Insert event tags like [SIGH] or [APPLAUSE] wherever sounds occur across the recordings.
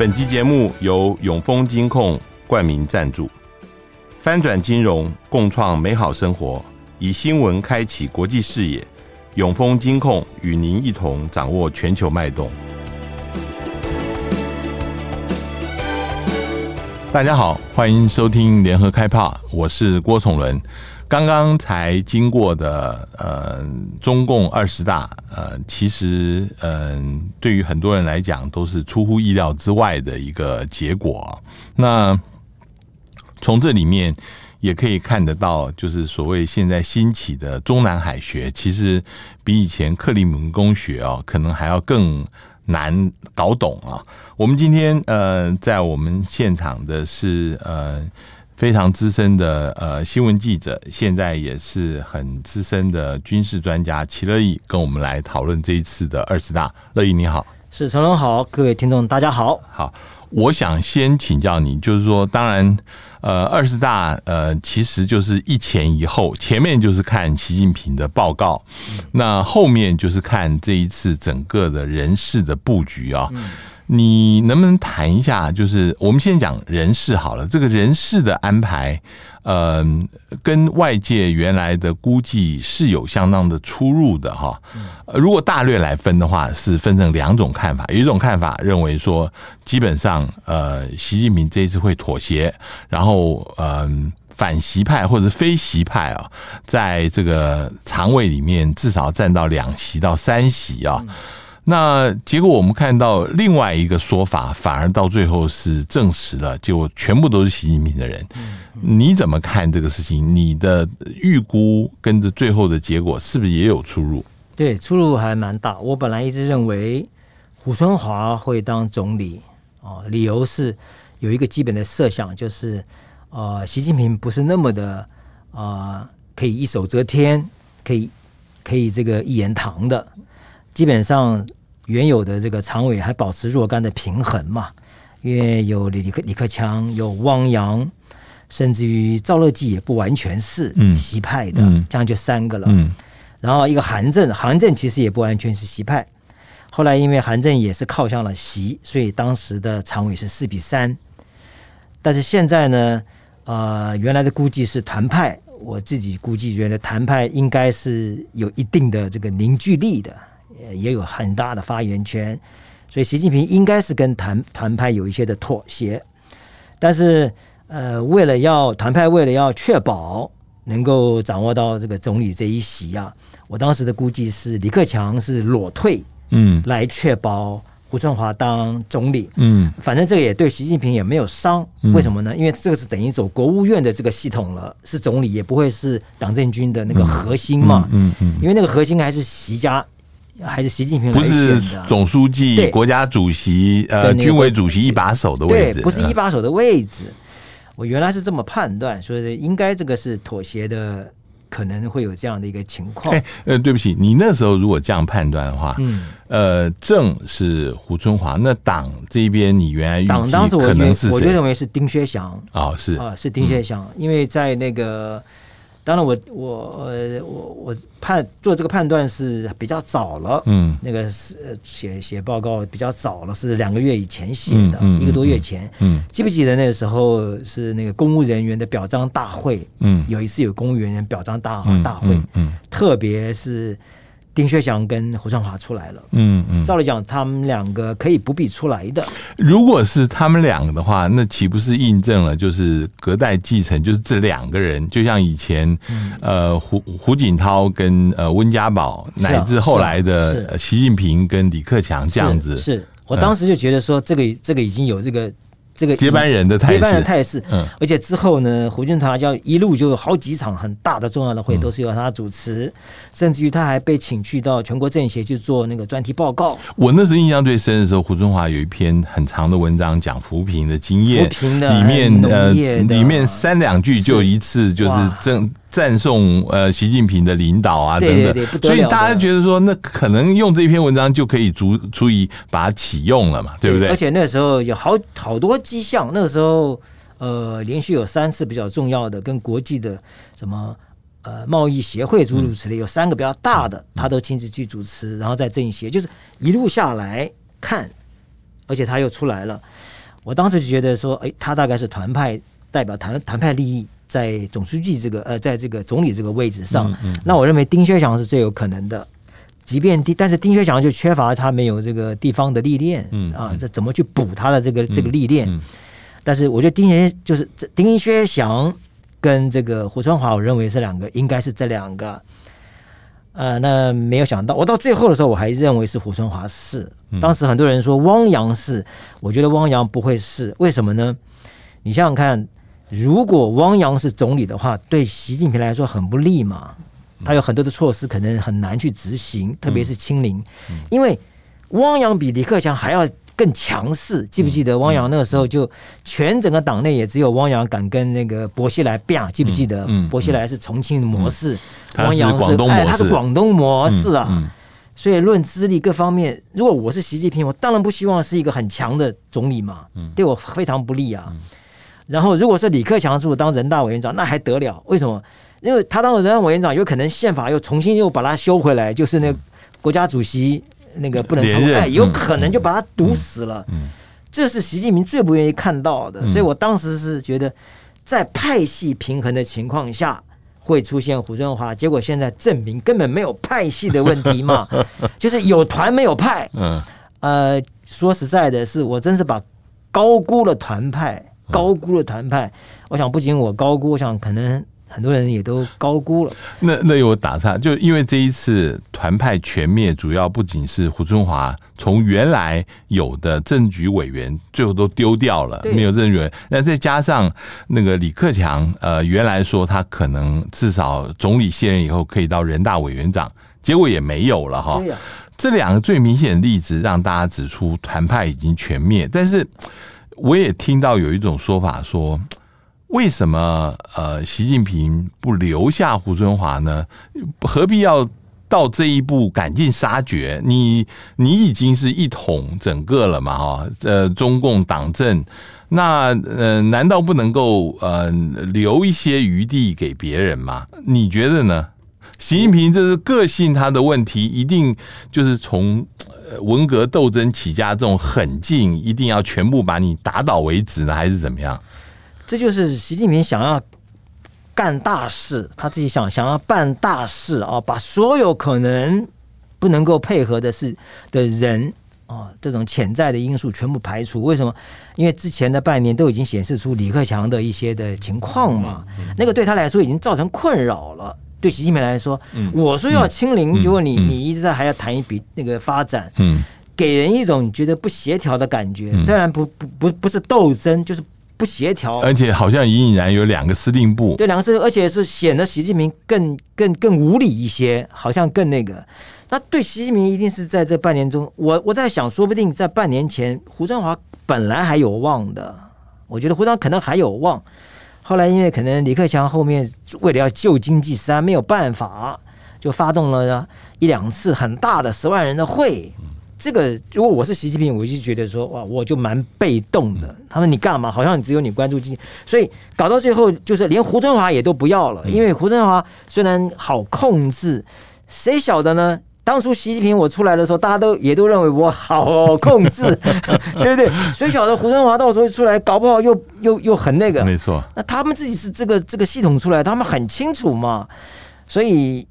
本集节目由永丰金控冠名赞助，翻转金融，共创美好生活，以新闻开启国际视野。永丰金控与您一同掌握全球脉动。大家好，欢迎收听联合开帕，我是郭崇伦。刚刚才经过的呃中共二十大，呃，其实嗯、呃，对于很多人来讲都是出乎意料之外的一个结果。那从这里面也可以看得到，就是所谓现在兴起的中南海学，其实比以前克里姆林宫学啊，可能还要更难搞懂啊。我们今天呃，在我们现场的是呃。非常资深的呃新闻记者，现在也是很资深的军事专家齐乐意，跟我们来讨论这一次的二十大。乐意你好，是成龙好，各位听众大家好。好，我想先请教你，就是说，当然，呃，二十大呃其实就是一前一后，前面就是看习近平的报告，嗯、那后面就是看这一次整个的人事的布局啊。嗯你能不能谈一下？就是我们先讲人事好了，这个人事的安排，呃，跟外界原来的估计是有相当的出入的哈。如果大略来分的话，是分成两种看法。有一种看法认为说，基本上呃，习近平这一次会妥协，然后呃，反习派或者非习派啊，在这个常委里面至少占到两席到三席啊。那结果我们看到另外一个说法，反而到最后是证实了，就全部都是习近平的人。你怎么看这个事情？你的预估跟着最后的结果是不是也有出入？对，出入还蛮大。我本来一直认为胡春华会当总理啊，理由是有一个基本的设想，就是呃，习近平不是那么的啊，可以一手遮天，可以可以这个一言堂的。基本上原有的这个常委还保持若干的平衡嘛，因为有李李克李克强，有汪洋，甚至于赵乐际也不完全是习派的，嗯、这样就三个了。嗯、然后一个韩正，韩正其实也不完全是习派。后来因为韩正也是靠向了习，所以当时的常委是四比三。但是现在呢，呃，原来的估计是团派，我自己估计觉得团派应该是有一定的这个凝聚力的。也有很大的发言权，所以习近平应该是跟团团派有一些的妥协，但是呃，为了要团派，为了要确保能够掌握到这个总理这一席啊，我当时的估计是李克强是裸退，嗯，来确保胡春华当总理，嗯，反正这个也对习近平也没有伤，为什么呢？因为这个是等于走国务院的这个系统了，是总理也不会是党政军的那个核心嘛，嗯嗯，因为那个核心还是习家。还是习近平不是总书记、国家主席、呃，军委主席一把手的位置，对，不是一把手的位置。我原来是这么判断，所以应该这个是妥协的，可能会有这样的一个情况。哎，呃，对不起，你那时候如果这样判断的话，嗯，呃，正是胡春华，那党这边你原来党当时我可能是我就认为是丁薛祥。哦，是。啊，是丁薛祥，因为在那个。当然我，我我呃我我判做这个判断是比较早了，嗯，那个是写写报告比较早了，是两个月以前写的，嗯嗯、一个多月前，嗯，嗯。记不记得那个时候是那个公务人员的表彰大会，嗯，有一次有公务人员表彰大大会，嗯。特别是。丁薛祥跟胡春华出来了，嗯嗯，照理讲，他们两个可以不必出来的。如果是他们两个的话，那岂不是印证了就是隔代继承？就是这两个人，就像以前，嗯、呃，胡胡锦涛跟呃温家宝，啊、乃至后来的习近平跟李克强这样子。是，是我当时就觉得说，这个、嗯、这个已经有这个。这个接班人的态势，接班人态势，嗯，而且之后呢，胡俊华要一路就有好几场很大的重要的会都是由他主持，嗯、甚至于他还被请去到全国政协去做那个专题报告。我那时候印象最深的时候，胡春华有一篇很长的文章讲扶贫的经验，扶贫的里面呃，里面三两句就一次就是正。赞颂呃习近平的领导啊等等，对对对，所以大家觉得说，那可能用这篇文章就可以足足以把它启用了嘛，对不对？而且那个时候有好好多迹象，那个时候呃连续有三次比较重要的跟国际的什么呃贸易协会诸如此类，有三个比较大的，他都亲自去主持，然后在政协，就是一路下来看而且他又出来了。我当时就觉得说，哎，他大概是团派代表团团派利益，在总书记这个呃，在这个总理这个位置上。嗯嗯、那我认为丁薛祥是最有可能的，即便丁，但是丁薛祥就缺乏他没有这个地方的历练，嗯啊，这怎么去补他的这个这个历练？嗯嗯、但是我觉得丁薛就是丁薛祥跟这个胡春华，我认为是两个，应该是这两个。呃，那没有想到，我到最后的时候，我还认为是胡春华是。当时很多人说汪洋是，我觉得汪洋不会是，为什么呢？你想想看，如果汪洋是总理的话，对习近平来说很不利嘛。他有很多的措施可能很难去执行，特别是清零，因为汪洋比李克强还要。更强势，记不记得？汪洋那个时候就全整个党内也只有汪洋敢跟那个薄熙来辩，记不记得？薄熙来是重庆的模式，汪洋是哎，他是广东模式啊。所以论资历各方面，如果我是习近平，我当然不希望是一个很强的总理嘛，对我非常不利啊。然后如果是李克强是当人大委员长，那还得了？为什么？因为他当了人大委员长，有可能宪法又重新又把他修回来，就是那国家主席。那个不能重来，有可能就把他堵死了。嗯，这是习近平最不愿意看到的。所以我当时是觉得，在派系平衡的情况下会出现胡春华。结果现在证明根本没有派系的问题嘛，[LAUGHS] 就是有团没有派。嗯，呃，说实在的，是我真是把高估了团派，高估了团派。我想不仅我高估，我想可能。很多人也都高估了。那那有打岔，就因为这一次团派全灭，主要不仅是胡春华从原来有的政局委员最后都丢掉了，没有政局委员。那再加上那个李克强，呃，原来说他可能至少总理卸任以后可以到人大委员长，结果也没有了哈。这两个最明显的例子让大家指出团派已经全灭。但是我也听到有一种说法说。为什么呃，习近平不留下胡春华呢？何必要到这一步赶尽杀绝？你你已经是一统整个了嘛？哈，呃，中共党政，那呃，难道不能够呃留一些余地给别人吗？你觉得呢？习近平这是个性他的问题，一定就是从文革斗争起家这种狠劲，一定要全部把你打倒为止呢，还是怎么样？这就是习近平想要干大事，他自己想想要办大事啊，把所有可能不能够配合的事的人啊，这种潜在的因素全部排除。为什么？因为之前的半年都已经显示出李克强的一些的情况嘛，那个对他来说已经造成困扰了。对习近平来说，嗯我说要清零，结果你你一直在还要谈一笔那个发展，嗯给人一种觉得不协调的感觉。虽然不不不不是斗争，就是。不协调，而且好像隐隐然有两个司令部。对，两个司令，而且是显得习近平更更更无理一些，好像更那个。那对习近平一定是在这半年中，我我在想，说不定在半年前，胡春华本来还有望的。我觉得胡春华可能还有望，后来因为可能李克强后面为了要救经济，实在没有办法，就发动了一两次很大的十万人的会。这个如果我是习近平，我就觉得说哇，我就蛮被动的。他们你干嘛？好像只有你关注经济，所以搞到最后就是连胡春华也都不要了。因为胡春华虽然好控制，谁晓得呢？当初习近平我出来的时候，大家都也都认为我好 [LAUGHS] 控制，[LAUGHS] 对不对？谁晓得胡春华到时候出来，搞不好又又又很那个。没错。那他们自己是这个这个系统出来，他们很清楚嘛。所以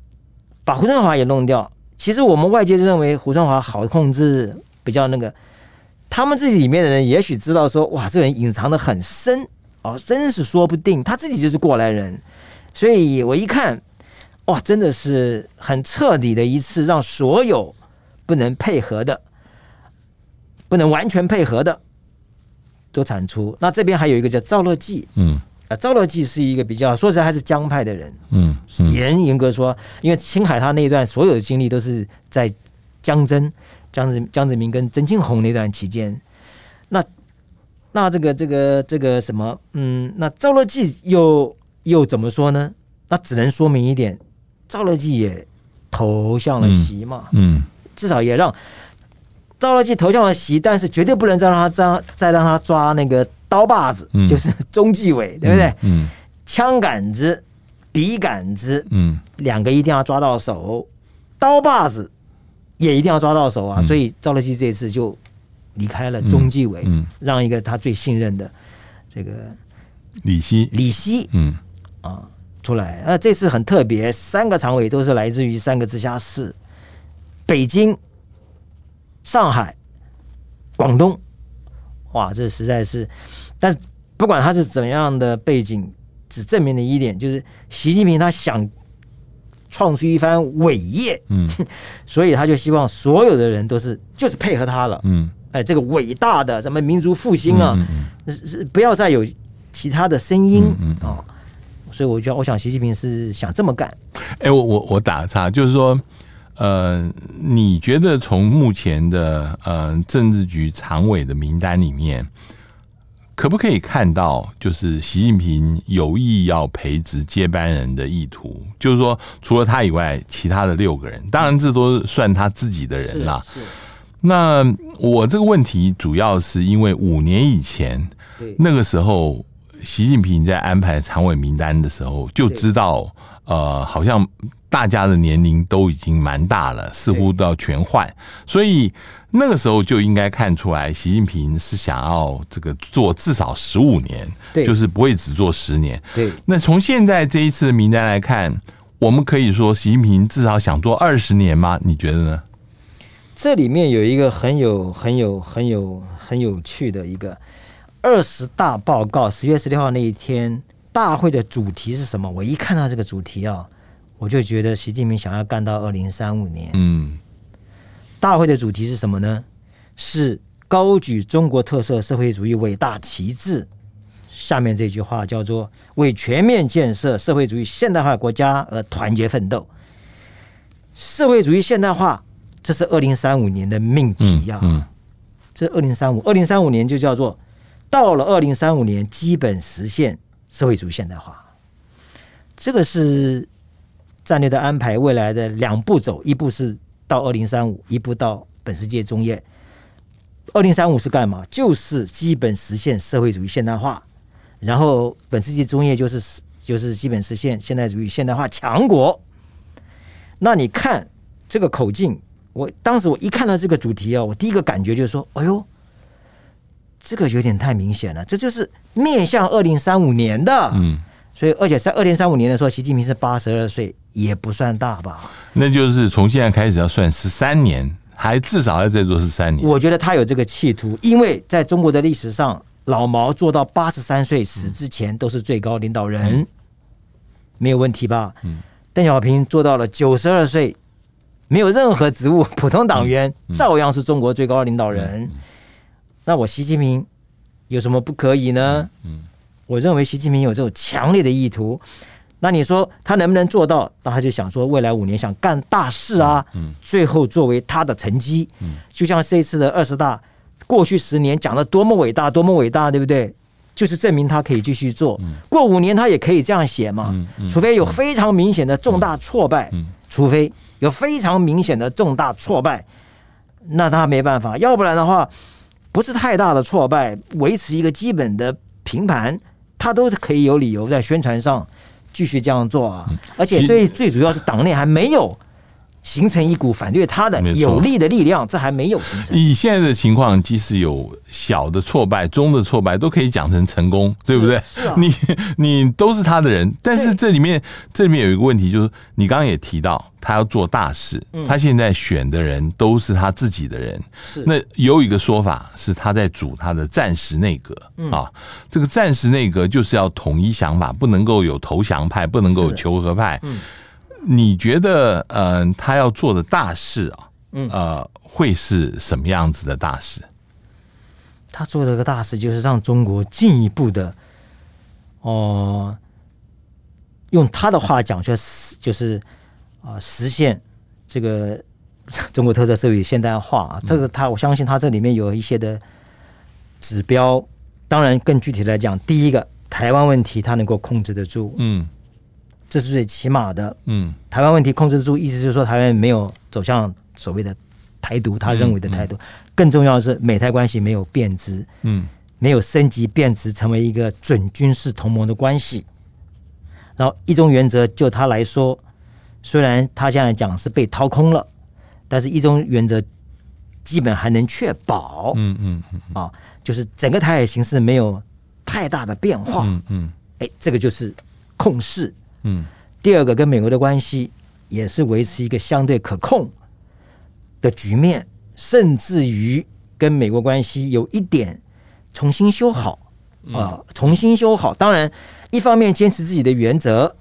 把胡春华也弄掉。其实我们外界认为胡春华好控制，比较那个，他们自己里面的人也许知道说，哇，这个人隐藏的很深哦，真是说不定他自己就是过来人。所以我一看，哇，真的是很彻底的一次，让所有不能配合的、不能完全配合的都产出。那这边还有一个叫赵乐际，嗯。啊，赵乐际是一个比较说实在还是江派的人，嗯，严严格说，因为青海他那一段所有的经历都是在江真、江泽江泽民跟曾庆红那段期间，那那这个这个这个什么，嗯，那赵乐际又又怎么说呢？那只能说明一点，赵乐际也投向了习嘛，嗯，嗯，至少也让赵乐际投向了习，但是绝对不能再让他再再让他抓那个。刀把子就是中纪委，嗯、对不对？嗯，枪杆子、笔杆子，嗯，两个一定要抓到手，刀把子也一定要抓到手啊！嗯、所以赵乐际这次就离开了中纪委，嗯，让一个他最信任的这个李希，李希，嗯。啊出来。那这次很特别，三个常委都是来自于三个直辖市：北京、上海、广东。哇，这实在是，但不管他是怎样的背景，只证明了一点，就是习近平他想创出一番伟业，嗯，[LAUGHS] 所以他就希望所有的人都是就是配合他了，嗯，哎，这个伟大的什么民族复兴啊，嗯嗯是是不要再有其他的声音。啊、嗯嗯嗯。哦，所以我觉得，我想习近平是想这么干。哎，我我我打个岔，就是说，呃，你觉得从目前的呃政治局常委的名单里面，可不可以看到，就是习近平有意要培植接班人的意图？就是说，除了他以外，其他的六个人，当然这都算他自己的人啦。是，是那我这个问题主要是因为五年以前，那个时候习近平在安排常委名单的时候，就知道，呃，好像大家的年龄都已经蛮大了，似乎都要全换，所以那个时候就应该看出来，习近平是想要这个做至少十五年，对就是不会只做十年。对，那从现在这一次的名单来看，我们可以说习近平至少想做二十年吗？你觉得呢？这里面有一个很有、很有、很有、很有趣的一个二十大报告，十月十六号那一天，大会的主题是什么？我一看到这个主题啊，我就觉得习近平想要干到二零三五年。嗯，大会的主题是什么呢？是高举中国特色社会主义伟大旗帜。下面这句话叫做“为全面建设社会主义现代化国家而团结奋斗”。社会主义现代化。这是二零三五年的命题呀、啊嗯。嗯，这二零三五，二零三五年就叫做到了二零三五年，基本实现社会主义现代化。这个是战略的安排，未来的两步走，一步是到二零三五，一步到本世纪中叶。二零三五是干嘛？就是基本实现社会主义现代化，然后本世纪中叶就是就是基本实现现代主义现代化强国。那你看这个口径。我当时我一看到这个主题啊，我第一个感觉就是说，哎呦，这个有点太明显了，这就是面向二零三五年的。嗯，所以而且在二零三五年的时候，习近平是八十二岁，也不算大吧？那就是从现在开始要算十三年，还至少要再做十三年。我觉得他有这个企图，因为在中国的历史上，老毛做到八十三岁死之前都是最高领导人，嗯、没有问题吧？嗯，邓小平做到了九十二岁。没有任何职务，普通党员照样是中国最高领导人。那我习近平有什么不可以呢？嗯我认为习近平有这种强烈的意图。那你说他能不能做到？那他就想说未来五年想干大事啊。嗯最后作为他的成绩，就像这次的二十大，过去十年讲的多么伟大，多么伟大，对不对？就是证明他可以继续做。过五年他也可以这样写嘛。除非有非常明显的重大挫败，除非。有非常明显的重大挫败，那他没办法。要不然的话，不是太大的挫败，维持一个基本的平盘，他都可以有理由在宣传上继续这样做啊。而且最最主要是党内还没有。形成一股反对他的有力的力量，这还没有形成。以现在的情况，即使有小的挫败、中的挫败，都可以讲成成功，对不对？是啊，你你都是他的人，但是这里面这里面有一个问题，就是你刚刚也提到，他要做大事，他现在选的人都是他自己的人。那有一个说法是他在组他的暂时内阁啊，这个暂时内阁就是要统一想法，不能够有投降派，不能够有求和派。你觉得，嗯、呃，他要做的大事啊，嗯呃，会是什么样子的大事？他做的个大事就是让中国进一步的，哦、呃，用他的话讲，就是就是啊、呃，实现这个中国特色社会现代化。这个他，我相信他这里面有一些的指标。当然，更具体来讲，第一个，台湾问题他能够控制得住。嗯。这是最起码的。嗯，台湾问题控制住，意思就是说台湾没有走向所谓的台独，他认为的台独。更重要的是，美台关系没有变质，嗯，没有升级变质成为一个准军事同盟的关系。然后一中原则就他来说，虽然他现在讲是被掏空了，但是一中原则基本还能确保，嗯嗯嗯啊，就是整个台海形势没有太大的变化，嗯嗯，哎，这个就是控势，嗯。第二个跟美国的关系也是维持一个相对可控的局面，甚至于跟美国关系有一点重新修好啊，重新修好。当然，一方面坚持自己的原则。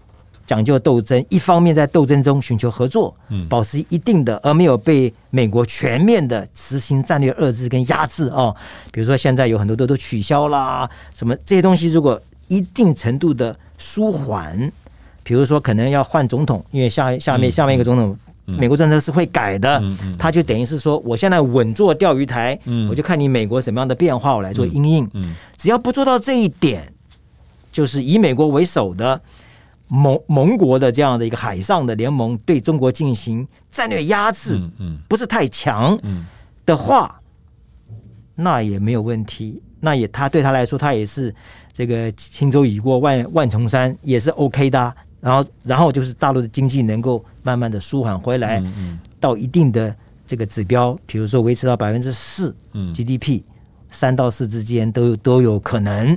讲究斗争，一方面在斗争中寻求合作，嗯，保持一定的，而没有被美国全面的实行战略遏制跟压制哦。比如说现在有很多都都取消啦，什么这些东西，如果一定程度的舒缓，比如说可能要换总统，因为下下面下面一个总统，美国政策是会改的，他就等于是说，我现在稳坐钓鱼台，我就看你美国什么样的变化，我来做应应，只要不做到这一点，就是以美国为首的。盟盟国的这样的一个海上的联盟对中国进行战略压制，不是太强的话，那也没有问题。那也他对他来说，他也是这个轻舟已过万万重山，也是 OK 的。然后，然后就是大陆的经济能够慢慢的舒缓回来，到一定的这个指标，比如说维持到百分之四 GDP，三到四之间都都有可能。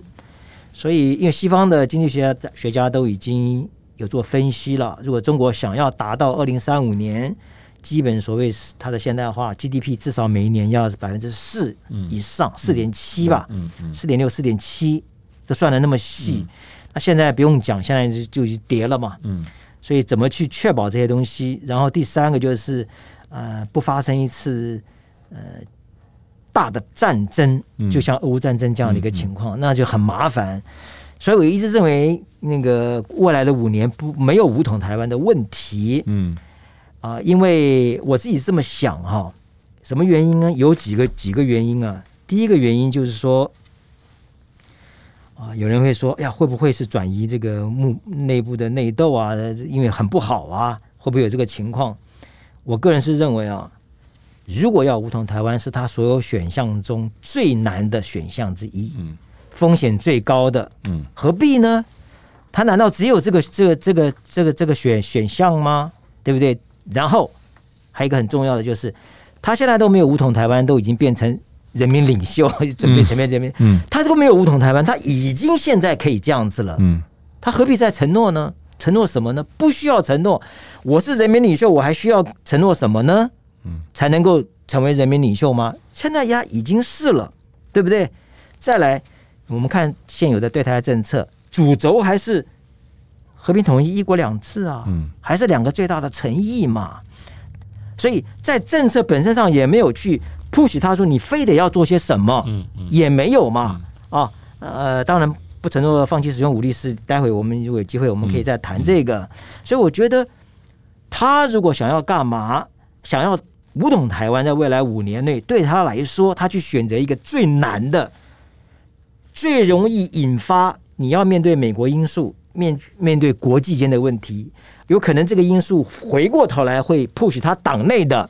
所以，因为西方的经济学家学家都已经有做分析了，如果中国想要达到二零三五年基本所谓它的现代化 GDP 至少每一年要百分之四以上，四点七吧，四点六、四点七都算的那么细。嗯、那现在不用讲，现在就就已经跌了嘛。嗯、所以怎么去确保这些东西？然后第三个就是呃，不发生一次呃。大的战争，就像俄乌战争这样的一个情况，那就很麻烦。所以我一直认为，那个未来的五年不没有武统台湾的问题。嗯，啊，因为我自己这么想哈，什么原因呢？有几个几个原因啊。第一个原因就是说，啊，有人会说，哎呀，会不会是转移这个幕内部的内斗啊？因为很不好啊，会不会有这个情况？我个人是认为啊。如果要武统台湾，是他所有选项中最难的选项之一，嗯，风险最高的，嗯，何必呢？他难道只有这个这个这个这个这个选选项吗？对不对？然后还有一个很重要的就是，他现在都没有武统台湾，都已经变成人民领袖，[LAUGHS] 准备全面人民，嗯，他都没有武统台湾，他已经现在可以这样子了，嗯，他何必再承诺呢？承诺什么呢？不需要承诺，我是人民领袖，我还需要承诺什么呢？嗯，才能够成为人民领袖吗？现在呀已经是了，对不对？再来，我们看现有的对台政策，主轴还是和平统一、一国两制啊，嗯，还是两个最大的诚意嘛。所以在政策本身上也没有去 push 他说你非得要做些什么，嗯嗯，也没有嘛。啊，呃，当然不承诺放弃使用武力是，待会我们如果有机会，我们可以再谈这个。所以我觉得他如果想要干嘛，想要。武统台湾在未来五年内，对他来说，他去选择一个最难的、最容易引发你要面对美国因素、面面对国际间的问题，有可能这个因素回过头来会 push 他党内的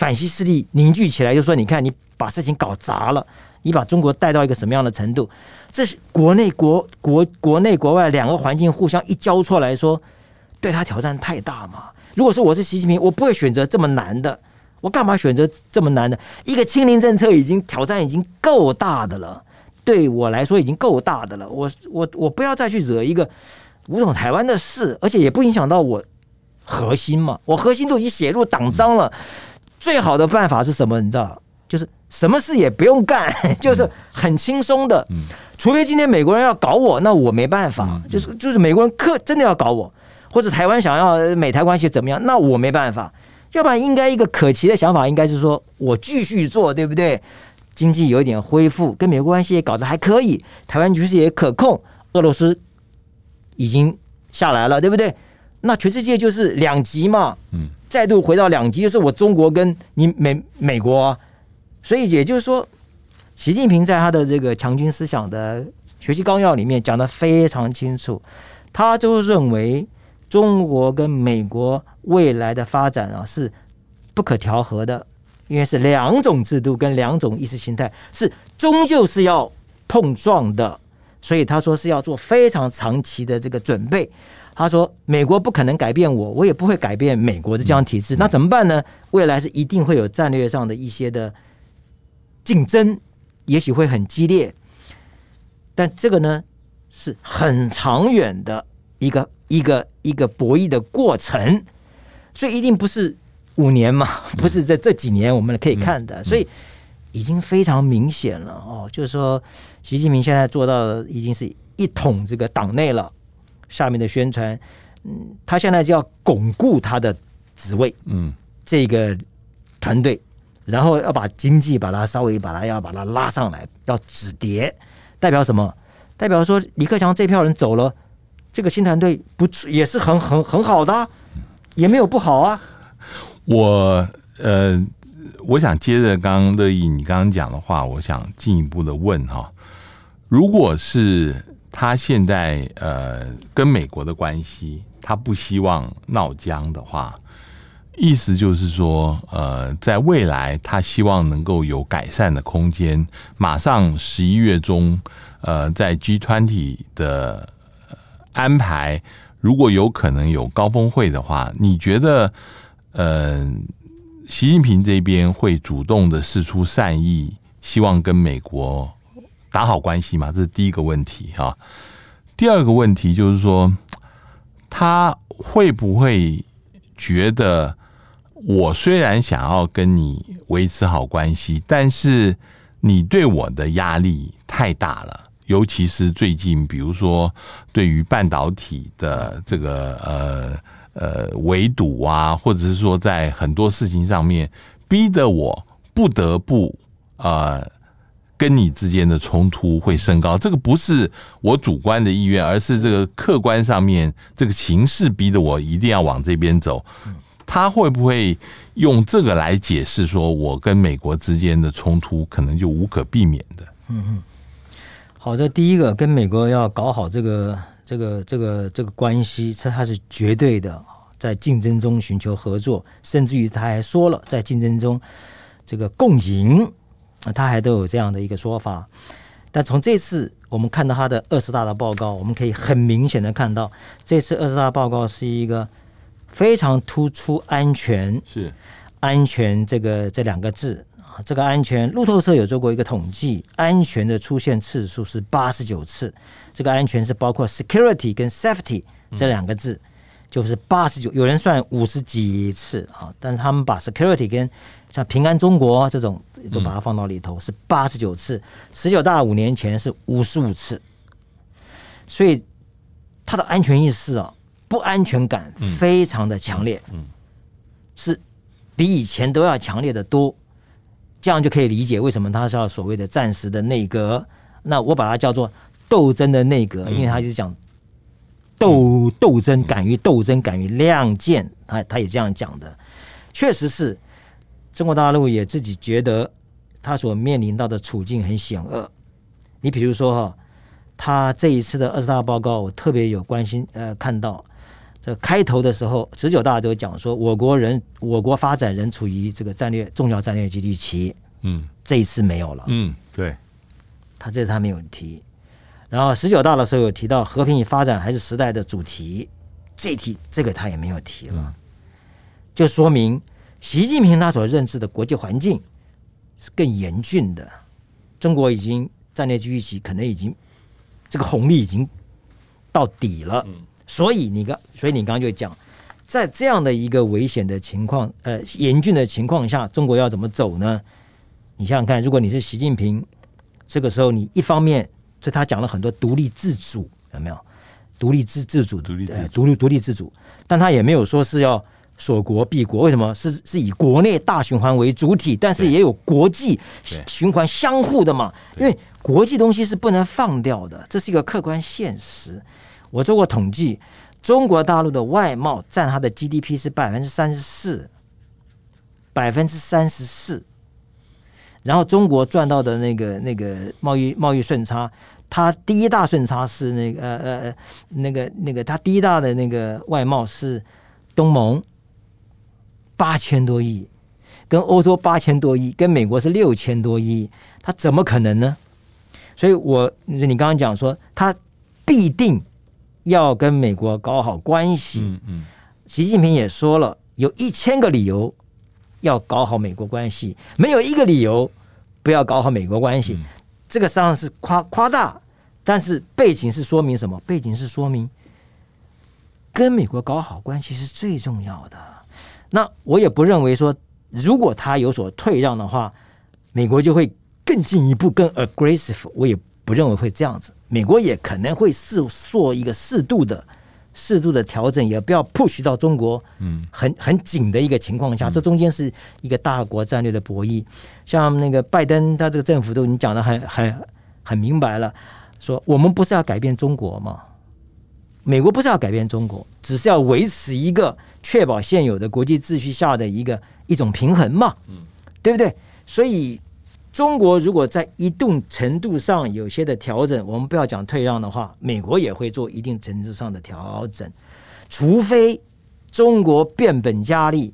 反西势力凝聚起来，就说：“你看，你把事情搞砸了，你把中国带到一个什么样的程度？”这是国内国国国内国外两个环境互相一交错来说，对他挑战太大嘛。如果说我是习近平，我不会选择这么难的。我干嘛选择这么难的一个清零政策？已经挑战已经够大的了，对我来说已经够大的了。我我我不要再去惹一个武统台湾的事，而且也不影响到我核心嘛。我核心都已经写入党章了。最好的办法是什么？你知道，就是什么事也不用干，[LAUGHS] 就是很轻松的。除非今天美国人要搞我，那我没办法。就是就是美国人可真的要搞我，或者台湾想要美台关系怎么样，那我没办法。要不然，应该一个可期的想法应该是说，我继续做，对不对？经济有一点恢复，跟美国关系也搞得还可以，台湾局势也可控，俄罗斯已经下来了，对不对？那全世界就是两极嘛，嗯，再度回到两极，就是我中国跟你美美国，所以也就是说，习近平在他的这个强军思想的学习纲要里面讲得非常清楚，他就认为中国跟美国。未来的发展啊是不可调和的，因为是两种制度跟两种意识形态是终究是要碰撞的，所以他说是要做非常长期的这个准备。他说：“美国不可能改变我，我也不会改变美国的这样体制。那怎么办呢？未来是一定会有战略上的一些的竞争，也许会很激烈。但这个呢，是很长远的一个一个一个博弈的过程，所以一定不是五年嘛，不是在这几年我们可以看的。所以已经非常明显了哦，就是说，习近平现在做到的已经是一统这个党内了。”下面的宣传，嗯，他现在就要巩固他的职位，嗯，这个团队，然后要把经济把它稍微把它要把它拉上来，要止跌，代表什么？代表说李克强这票人走了，这个新团队不也是很很很好的，也没有不好啊。我呃，我想接着刚刚乐意你刚刚讲的话，我想进一步的问哈，如果是。他现在呃跟美国的关系，他不希望闹僵的话，意思就是说，呃，在未来他希望能够有改善的空间。马上十一月中，呃，在 G20 的安排，如果有可能有高峰会的话，你觉得，呃，习近平这边会主动的释出善意，希望跟美国？打好关系嘛，这是第一个问题哈。第二个问题就是说，他会不会觉得我虽然想要跟你维持好关系，但是你对我的压力太大了，尤其是最近，比如说对于半导体的这个呃呃围堵啊，或者是说在很多事情上面逼得我不得不呃。跟你之间的冲突会升高，这个不是我主观的意愿，而是这个客观上面这个形势逼得我一定要往这边走。他会不会用这个来解释，说我跟美国之间的冲突可能就无可避免的？嗯嗯，好的，第一个跟美国要搞好这个这个这个这个关系，这他是绝对的，在竞争中寻求合作，甚至于他还说了，在竞争中这个共赢。啊，他还都有这样的一个说法，但从这次我们看到他的二十大的报告，我们可以很明显的看到，这次二十大报告是一个非常突出安全，是。安全这个这两个字啊，这个安全，路透社有做过一个统计，安全的出现次数是八十九次，这个安全是包括 security 跟 safety 这两个字，就是八十九，有人算五十几次啊，但是他们把 security 跟像平安中国这种都把它放到里头，是八十九次，十九大五年前是五十五次，所以他的安全意识啊，不安全感非常的强烈，是比以前都要强烈的多，这样就可以理解为什么他是要所谓的暂时的内阁，那我把它叫做斗争的内阁，因为他就是讲斗斗争，敢于斗争，敢于亮剑，他他也这样讲的，确实是。中国大陆也自己觉得，他所面临到的处境很险恶。你比如说哈，他这一次的二十大报告，我特别有关心。呃，看到这开头的时候，十九大都讲说，我国人我国发展仍处于这个战略重要战略机遇期。嗯，这一次没有了。嗯，对，他这次他没有提。然后十九大的时候有提到和平与发展还是时代的主题，这题这个他也没有提了，嗯、就说明。习近平他所认知的国际环境是更严峻的，中国已经战略机遇期可能已经这个红利已经到底了，所以你刚所以你刚刚就讲，在这样的一个危险的情况，呃，严峻的情况下，中国要怎么走呢？你想想看，如果你是习近平，这个时候你一方面就他讲了很多独立自主，有没有？独立自自主，独立独立独立自主，但他也没有说是要。锁国闭国，为什么是是以国内大循环为主体？但是也有国际循环相互的嘛？因为国际东西是不能放掉的，这是一个客观现实。我做过统计，中国大陆的外贸占它的 GDP 是百分之三十四，百分之三十四。然后中国赚到的那个那个贸易贸易顺差，它第一大顺差是那个呃呃那个那个它第一大的那个外贸是东盟。八千多亿，跟欧洲八千多亿，跟美国是六千多亿，他怎么可能呢？所以我，我你刚刚讲说，他必定要跟美国搞好关系。嗯嗯，习近平也说了，有一千个理由要搞好美国关系，没有一个理由不要搞好美国关系。嗯、这个实际上是夸夸大，但是背景是说明什么？背景是说明跟美国搞好关系是最重要的。那我也不认为说，如果他有所退让的话，美国就会更进一步、更 aggressive。我也不认为会这样子。美国也可能会试做一个适度的、适度的调整，也不要 push 到中国嗯很很紧的一个情况下。这中间是一个大国战略的博弈。像那个拜登，他这个政府都已经讲的很很很明白了，说我们不是要改变中国嘛？美国不是要改变中国，只是要维持一个确保现有的国际秩序下的一个一种平衡嘛，嗯，对不对？所以中国如果在一定程度上有些的调整，我们不要讲退让的话，美国也会做一定程度上的调整，除非中国变本加厉，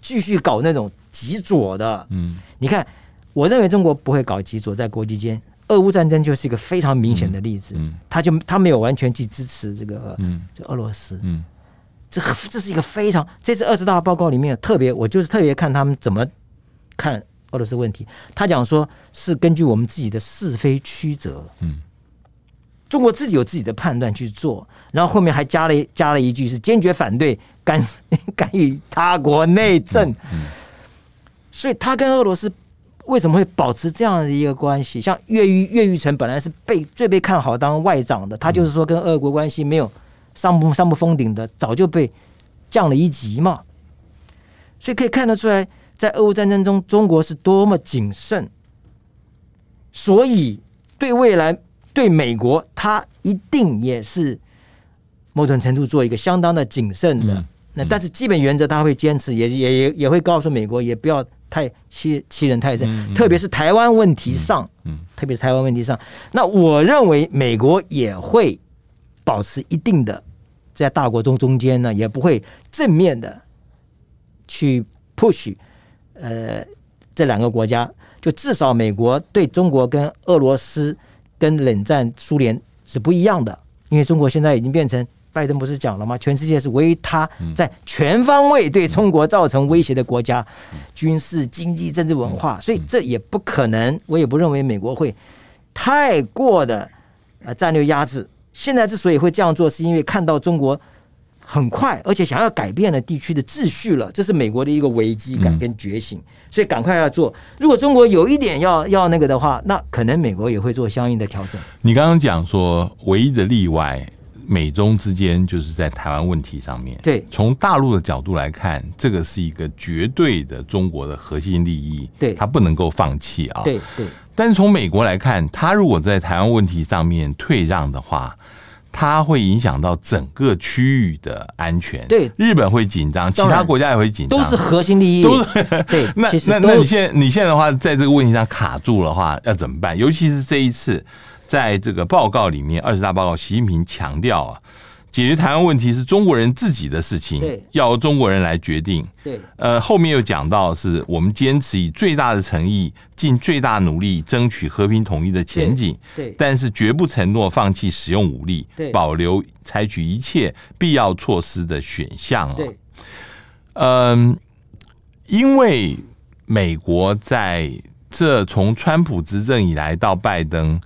继续搞那种极左的，嗯，你看，我认为中国不会搞极左，在国际间。俄乌战争就是一个非常明显的例子，嗯。嗯、他就他没有完全去支持这个，嗯，这俄罗斯，嗯，这这是一个非常这次二十大报告里面特别，我就是特别看他们怎么看俄罗斯问题。他讲说是根据我们自己的是非曲折，嗯，中国自己有自己的判断去做，然后后面还加了加了一句是坚决反对干 [LAUGHS] 干预他国内政，嗯嗯、所以他跟俄罗斯。为什么会保持这样的一个关系？像越狱越狱成本来是被最被看好当外长的，他就是说跟俄国关系没有上不上不封顶的，早就被降了一级嘛。所以可以看得出来，在俄乌战争中，中国是多么谨慎。所以对未来对美国，他一定也是某种程度做一个相当的谨慎的。那但是基本原则他会坚持，也也也也会告诉美国，也不要。太欺欺人太甚，嗯嗯、特别是台湾问题上，嗯嗯、特别是台湾问题上，那我认为美国也会保持一定的在大国中中间呢，也不会正面的去 push，呃，这两个国家，就至少美国对中国跟俄罗斯跟冷战苏联是不一样的，因为中国现在已经变成。拜登不是讲了吗？全世界是唯一他在全方位对中国造成威胁的国家，军事、经济、政治、文化，所以这也不可能。我也不认为美国会太过的呃战略压制。现在之所以会这样做，是因为看到中国很快而且想要改变了地区的秩序了，这是美国的一个危机感跟觉醒，所以赶快要做。如果中国有一点要要那个的话，那可能美国也会做相应的调整。你刚刚讲说唯一的例外。美中之间就是在台湾问题上面，对，从大陆的角度来看，这个是一个绝对的中国的核心利益，对，他不能够放弃啊，对对。但是从美国来看，他如果在台湾问题上面退让的话，他会影响到整个区域的安全，对，日本会紧张，其他国家也会紧张，都是核心利益，都是对。[LAUGHS] 那那那你现在你现在的话，在这个问题上卡住的话，要怎么办？尤其是这一次。在这个报告里面，二十大报告，习近平强调啊，解决台湾问题是中国人自己的事情，要由中国人来决定。对，呃，后面又讲到是我们坚持以最大的诚意，尽最大努力争取和平统一的前景。对，但是绝不承诺放弃使用武力，对，保留采取一切必要措施的选项啊。对，嗯，因为美国在这从川普执政以来到拜登。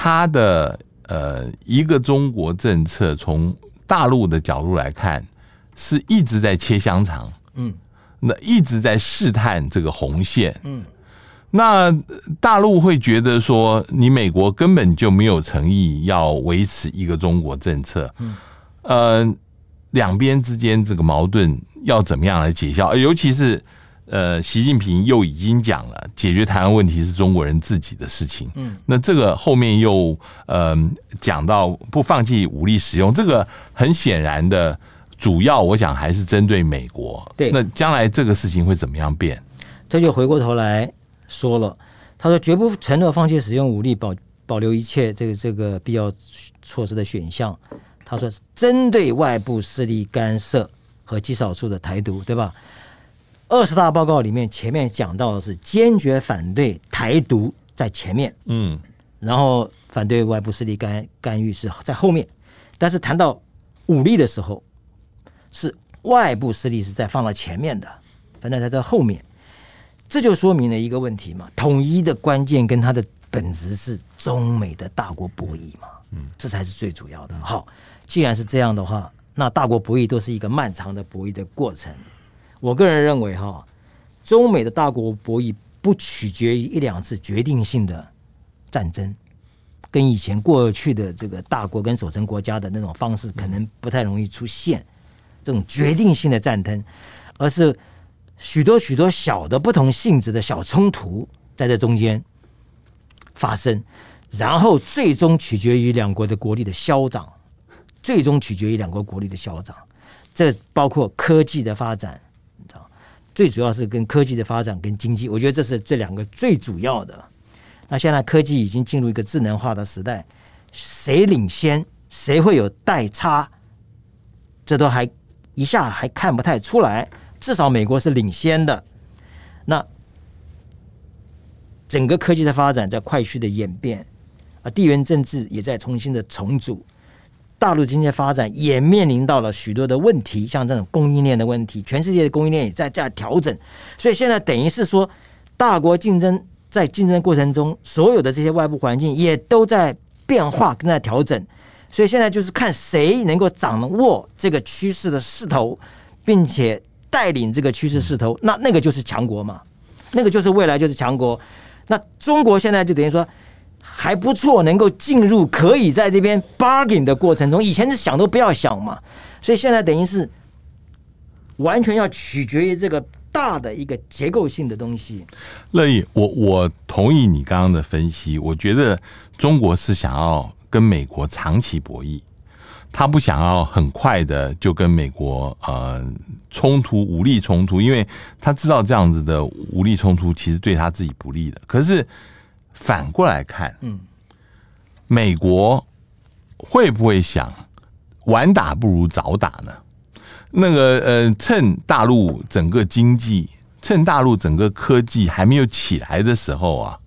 他的呃一个中国政策，从大陆的角度来看，是一直在切香肠，嗯，那一直在试探这个红线，嗯，那大陆会觉得说，你美国根本就没有诚意要维持一个中国政策，嗯，呃，两边之间这个矛盾要怎么样来解消？尤其是。呃，习近平又已经讲了，解决台湾问题是中国人自己的事情。嗯，那这个后面又呃讲到不放弃武力使用，这个很显然的，主要我想还是针对美国。对，那将来这个事情会怎么样变？这就回过头来说了，他说绝不承诺放弃使用武力，保保留一切这个这个必要措施的选项。他说是针对外部势力干涉和极少数的台独，对吧？二十大报告里面前面讲到的是坚决反对台独在前面，嗯，然后反对外部势力干干预是在后面，但是谈到武力的时候，是外部势力是在放到前面的，反正在这后面，这就说明了一个问题嘛，统一的关键跟它的本质是中美的大国博弈嘛，嗯，这才是最主要的。好，既然是这样的话，那大国博弈都是一个漫长的博弈的过程。我个人认为哈，中美的大国博弈不取决于一两次决定性的战争。跟以前过去的这个大国跟守成国家的那种方式，可能不太容易出现这种决定性的战争，而是许多许多小的不同性质的小冲突在这中间发生，然后最终取决于两国的国力的消长，最终取决于两国国力的消长。这包括科技的发展，最主要是跟科技的发展跟经济，我觉得这是这两个最主要的。那现在科技已经进入一个智能化的时代，谁领先，谁会有代差，这都还一下还看不太出来。至少美国是领先的。那整个科技的发展在快速的演变，啊，地缘政治也在重新的重组，大陆经济发展也面临到了许多的问题，像这种供应链的问题，全世界的供应链也在在调整。所以现在等于是说，大国竞争。在竞争过程中，所有的这些外部环境也都在变化，跟在调整。所以现在就是看谁能够掌握这个趋势的势头，并且带领这个趋势势头，那那个就是强国嘛，那个就是未来就是强国。那中国现在就等于说还不错，能够进入可以在这边 bargain 的过程中，以前是想都不要想嘛。所以现在等于是完全要取决于这个。大的一个结构性的东西，乐意，我我同意你刚刚的分析。我觉得中国是想要跟美国长期博弈，他不想要很快的就跟美国呃冲突，武力冲突，因为他知道这样子的武力冲突其实对他自己不利的。可是反过来看，嗯，美国会不会想晚打不如早打呢？那个呃，趁大陆整个经济、趁大陆整个科技还没有起来的时候啊，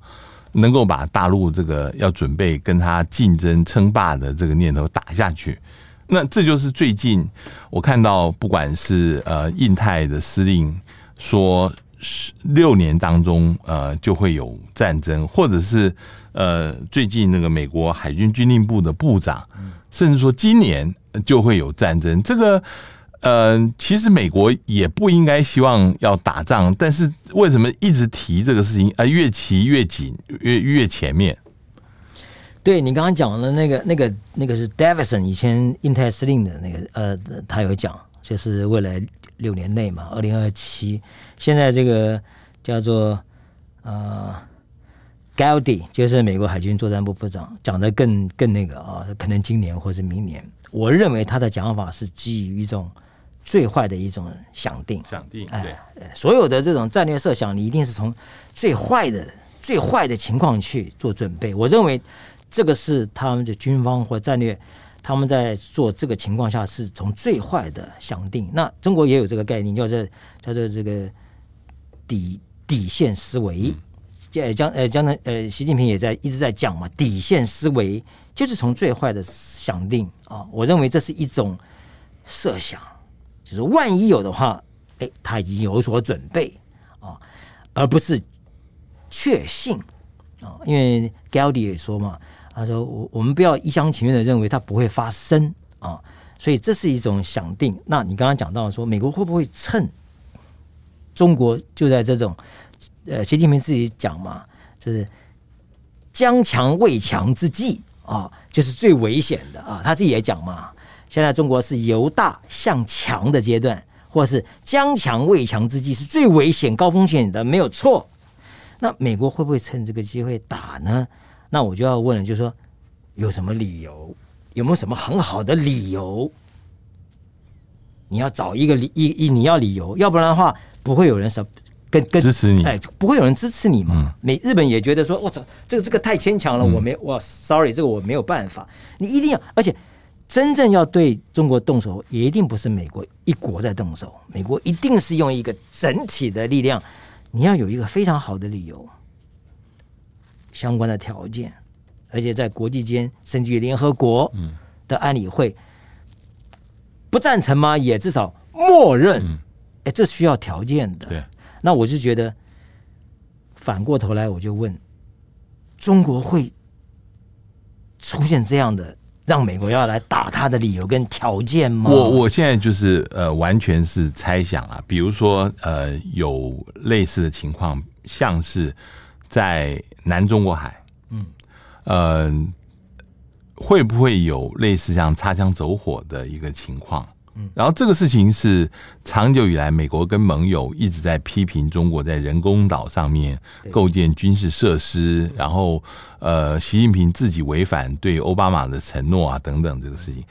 能够把大陆这个要准备跟他竞争称霸的这个念头打下去，那这就是最近我看到，不管是呃印太的司令说十六年当中呃就会有战争，或者是呃最近那个美国海军军令部的部长，甚至说今年就会有战争，这个。呃，其实美国也不应该希望要打仗，但是为什么一直提这个事情啊？越提越紧，越越前面。对，你刚刚讲的那个、那个、那个是 Davison 以前印太司令的那个，呃，他有讲，就是未来六年内嘛，二零二七。现在这个叫做呃 Gowdy 就是美国海军作战部部长，讲的更更那个啊，可能今年或是明年。我认为他的讲法是基于一种。最坏的一种想定，想定，哎，所有的这种战略设想，你一定是从最坏的、最坏的情况去做准备。我认为这个是他们的军方或战略，他们在做这个情况下是从最坏的想定。那中国也有这个概念，叫做叫做这个底底线思维。呃，江呃江呃习近平也在一直在讲嘛，底线思维就是从最坏的想定啊。我认为这是一种设想。就是万一有的话，哎，他已经有所准备啊，而不是确信啊。因为 Galdi 也说嘛，他说我我们不要一厢情愿的认为它不会发生啊，所以这是一种想定。那你刚刚讲到说，美国会不会趁中国就在这种呃，习近平自己讲嘛，就是将强未强之际啊，就是最危险的啊，他自己也讲嘛。现在中国是由大向强的阶段，或是将强未强之际，是最危险、高风险的，没有错。那美国会不会趁这个机会打呢？那我就要问了，就是说有什么理由？有没有什么很好的理由？你要找一个理一一，你要理由，要不然的话，不会有人什跟跟支持你，哎，不会有人支持你嘛。美日本也觉得说，我操，这个这个太牵强了，我没，我 sorry，这个我没有办法。你一定要，而且。真正要对中国动手，也一定不是美国一国在动手，美国一定是用一个整体的力量。你要有一个非常好的理由，相关的条件，而且在国际间，甚至于联合国的安理会不赞成吗？也至少默认。哎、嗯，这需要条件的。对，那我就觉得反过头来，我就问：中国会出现这样的让美国要来打他的理由跟条件吗？我我现在就是呃，完全是猜想啊。比如说呃，有类似的情况，像是在南中国海，嗯，呃。会不会有类似像擦枪走火的一个情况？嗯，然后这个事情是长久以来美国跟盟友一直在批评中国在人工岛上面构建军事设施，然后呃，习近平自己违反对奥巴马的承诺啊等等这个事情。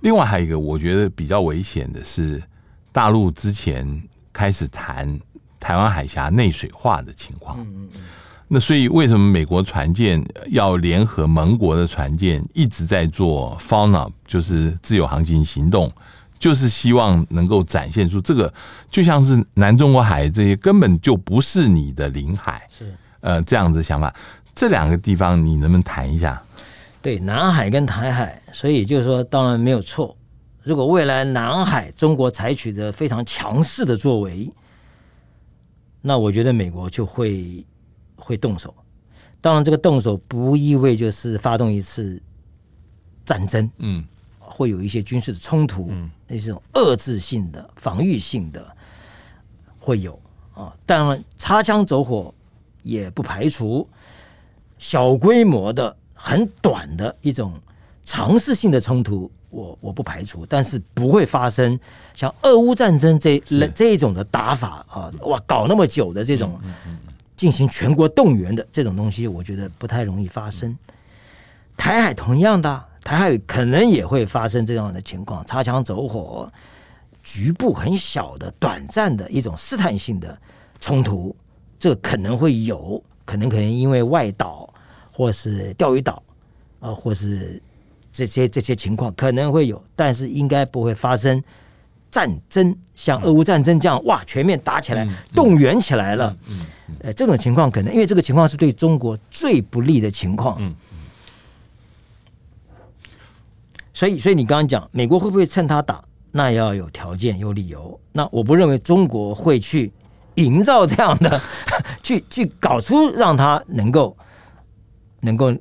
另外还有一个我觉得比较危险的是，大陆之前开始谈台湾海峡内水化的情况。嗯嗯。那所以，为什么美国船舰要联合盟国的船舰一直在做 FONUP，就是自由航行行动，就是希望能够展现出这个，就像是南中国海这些根本就不是你的领海，是呃这样子想法。这两个地方你能不能谈一下？对，南海跟台海，所以就是说，当然没有错。如果未来南海中国采取的非常强势的作为，那我觉得美国就会。会动手，当然这个动手不意味就是发动一次战争，嗯，会有一些军事的冲突，嗯，那种遏制性的、防御性的会有啊。当然擦枪走火也不排除小规模的、很短的一种尝试性的冲突，我我不排除，但是不会发生像俄乌战争这这一种的打法啊，哇，搞那么久的这种。进行全国动员的这种东西，我觉得不太容易发生。台海同样的，台海可能也会发生这样的情况，擦枪走火，局部很小的、短暂的一种试探性的冲突，这可能会有，可能可能因为外岛或是钓鱼岛啊，或是这些这些情况可能会有，但是应该不会发生。战争像俄乌战争这样，哇，全面打起来，动员起来了。呃，这种情况可能因为这个情况是对中国最不利的情况。所以，所以你刚刚讲美国会不会趁他打？那要有条件、有理由。那我不认为中国会去营造这样的，[LAUGHS] 去去搞出让他能够能够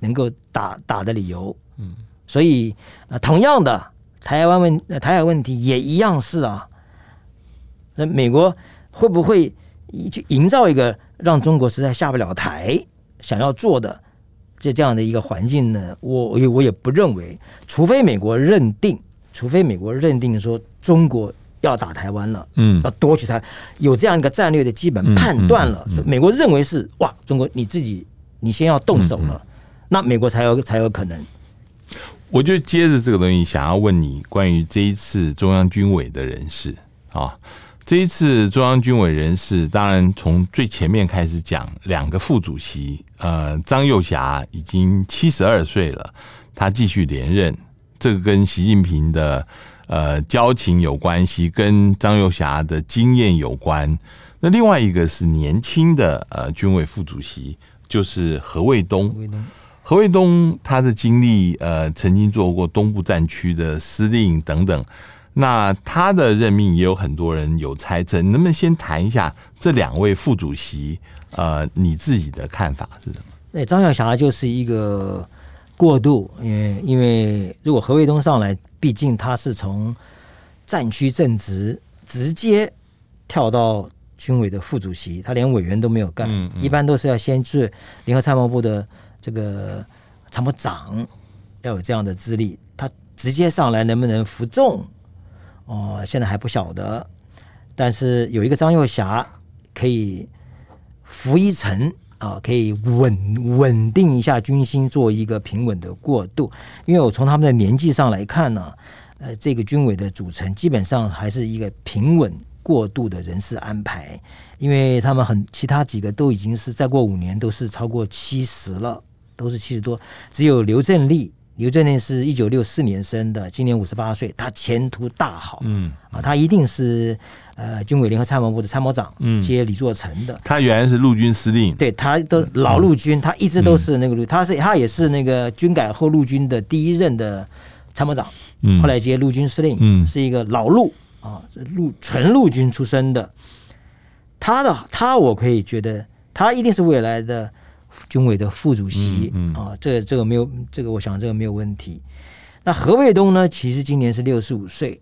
能够打打的理由。嗯，所以啊，同样的。台湾问台海问题也一样是啊，那美国会不会去营造一个让中国实在下不了台想要做的这这样的一个环境呢？我我也不认为，除非美国认定，除非美国认定说中国要打台湾了，嗯，要夺取台，有这样一个战略的基本判断了，美国认为是哇，中国你自己你先要动手了，那美国才有才有可能。我就接着这个东西，想要问你关于这一次中央军委的人事啊，这一次中央军委人事，当然从最前面开始讲，两个副主席，呃，张又侠已经七十二岁了，他继续连任，这个跟习近平的呃交情有关系，跟张又侠的经验有关。那另外一个是年轻的呃军委副主席，就是。何卫东他的经历，呃，曾经做过东部战区的司令等等。那他的任命也有很多人有猜测，你能不能先谈一下这两位副主席？呃，你自己的看法是什么？那张晓霞就是一个过渡，因为因为如果何卫东上来，毕竟他是从战区正职直接跳到军委的副主席，他连委员都没有干，嗯嗯、一般都是要先去联合参谋部的。这个参谋长要有这样的资历，他直接上来能不能服众？哦，现在还不晓得。但是有一个张又侠可以扶一层啊，可以稳稳定一下军心，做一个平稳的过渡。因为我从他们的年纪上来看呢，呃，这个军委的组成基本上还是一个平稳过渡的人事安排，因为他们很其他几个都已经是再过五年都是超过七十了。都是七十多，只有刘振利，刘振立是一九六四年生的，今年五十八岁，他前途大好，嗯。啊，他一定是呃军委联合参谋部的参谋长，嗯，接李作成的。他原来是陆军司令，对，他都老陆军，他一直都是那个陆，他是他也是那个军改后陆军的第一任的参谋长，嗯，后来接陆军司令，嗯，是一个老陆啊，陆纯陆军出身的。他的他，我可以觉得他一定是未来的军委的副主席，啊，这个这个没有这个，我想这个没有问题。那何卫东呢？其实今年是六十五岁，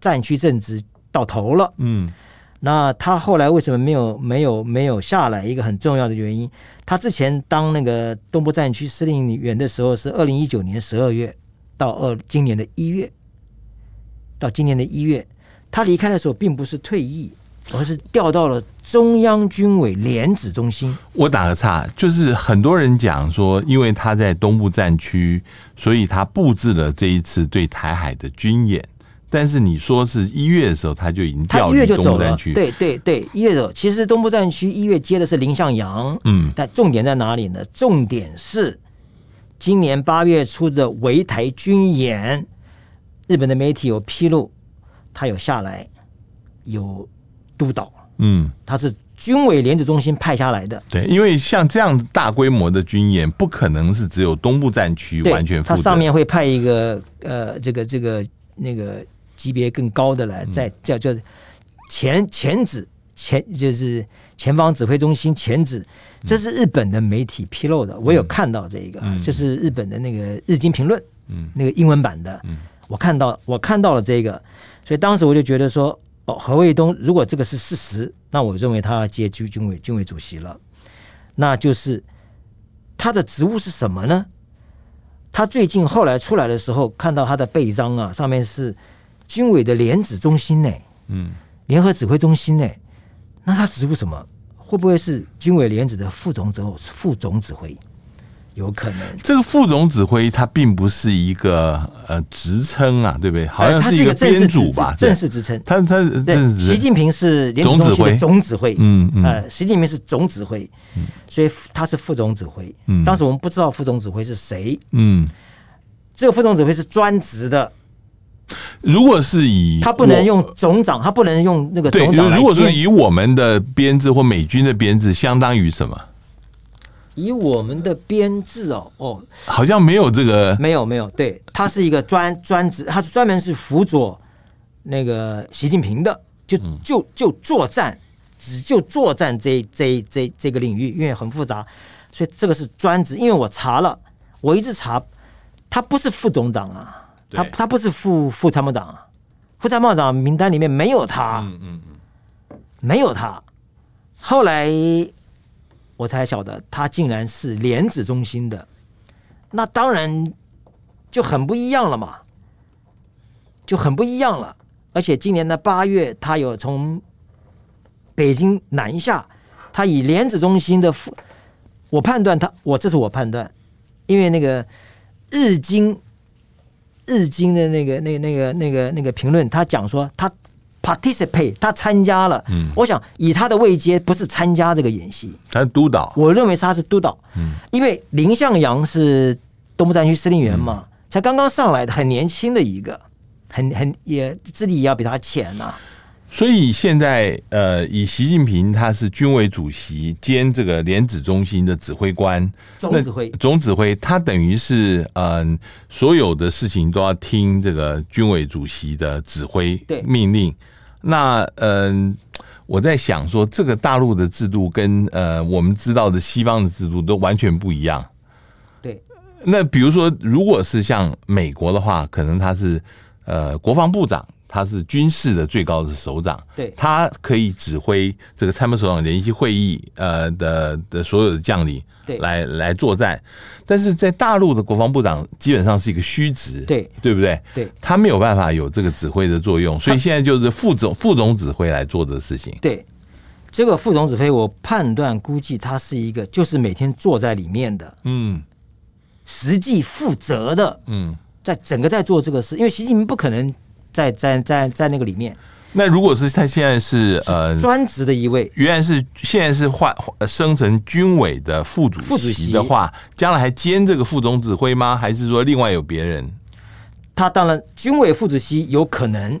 战区正职到头了，嗯。那他后来为什么没有没有没有下来？一个很重要的原因，他之前当那个东部战区司令员的时候是二零一九年十二月到二今年的一月，到今年的一月，他离开的时候并不是退役，而是调到了中央军委联指中心。我打个岔，就是很多人讲说，因为他在东部战区，所以他布置了这一次对台海的军演。但是你说是一月的时候，他就已经调离东部战区。对对对，一月走。其实东部战区一月接的是林向阳，嗯，但重点在哪里呢？重点是今年八月初的围台军演，日本的媒体有披露，他有下来有督导，嗯，他是军委联指中心派下来的。对，因为像这样大规模的军演，不可能是只有东部战区完全负责，他上面会派一个呃，这个这个那个。级别更高的来，在叫叫前前指前就是前方指挥中心前指，这是日本的媒体披露的，我有看到这一个，这是日本的那个日经评论，嗯。那个英文版的，嗯。我看到我看到了这个，所以当时我就觉得说，哦，何卫东如果这个是事实，那我认为他要接军军委军委主席了，那就是他的职务是什么呢？他最近后来出来的时候，看到他的背章啊，上面是。军委的联指中心呢？嗯，联合指挥中心呢？那他职务什么？会不会是军委联指的副总指副总指挥？有可能。这个副总指挥他并不是一个呃职称啊，对不对？好像是一个编组吧，正式职称。他他对，习近平是总指挥总指挥。嗯嗯。呃，习近平是总指挥，所以他是副总指挥。嗯。当时我们不知道副总指挥是谁。嗯。这个副总指挥是专职的。如果是以他不能用总长，他不能用那个总长。如果是以我们的编制或美军的编制，相当于什么？以我们的编制哦哦，好像没有这个，没有没有，对，他是一个专专职，他是专门是辅佐那个习近平的，就就就作战，只就作战这这这这个领域，因为很复杂，所以这个是专职。因为我查了，我一直查，他不是副总长啊。他他不是副副参谋长啊，副参谋长名单里面没有他，嗯嗯嗯，没有他。后来我才晓得，他竟然是莲子中心的，那当然就很不一样了嘛，就很不一样了。而且今年的八月，他有从北京南下，他以莲子中心的，我判断他，我这是我判断，因为那个日经。日经的那个、那、那个、那个、那个评论，他讲说他 participate，他参加了。嗯，我想以他的位阶，不是参加这个演习，他是督导。我认为他是督导。嗯，因为林向阳是东部战区司令员嘛，嗯、才刚刚上来的，很年轻的一个，很很也资历也要比他浅呐、啊。所以现在，呃，以习近平他是军委主席兼这个联指中心的指挥官，总指挥，总指挥，他等于是，嗯、呃，所有的事情都要听这个军委主席的指挥命令。那，嗯、呃，我在想说，这个大陆的制度跟呃我们知道的西方的制度都完全不一样。对。那比如说，如果是像美国的话，可能他是呃国防部长。他是军事的最高的首长，对，他可以指挥这个参谋首长联席会议，呃的的所有的将领，对，来来作战。但是在大陆的国防部长基本上是一个虚职，对，对不对？对，他没有办法有这个指挥的作用，所以现在就是副总副总指挥来做的事情。对，这个副总指挥，我判断估计他是一个就是每天坐在里面的，嗯，实际负责的，嗯，在整个在做这个事，因为习近平不可能。在在在在那个里面，那如果是他现在是呃专职的一位，原来是现在是换升成军委的副主席的话，将来还兼这个副总指挥吗？还是说另外有别人？他当然军委副主席有可能，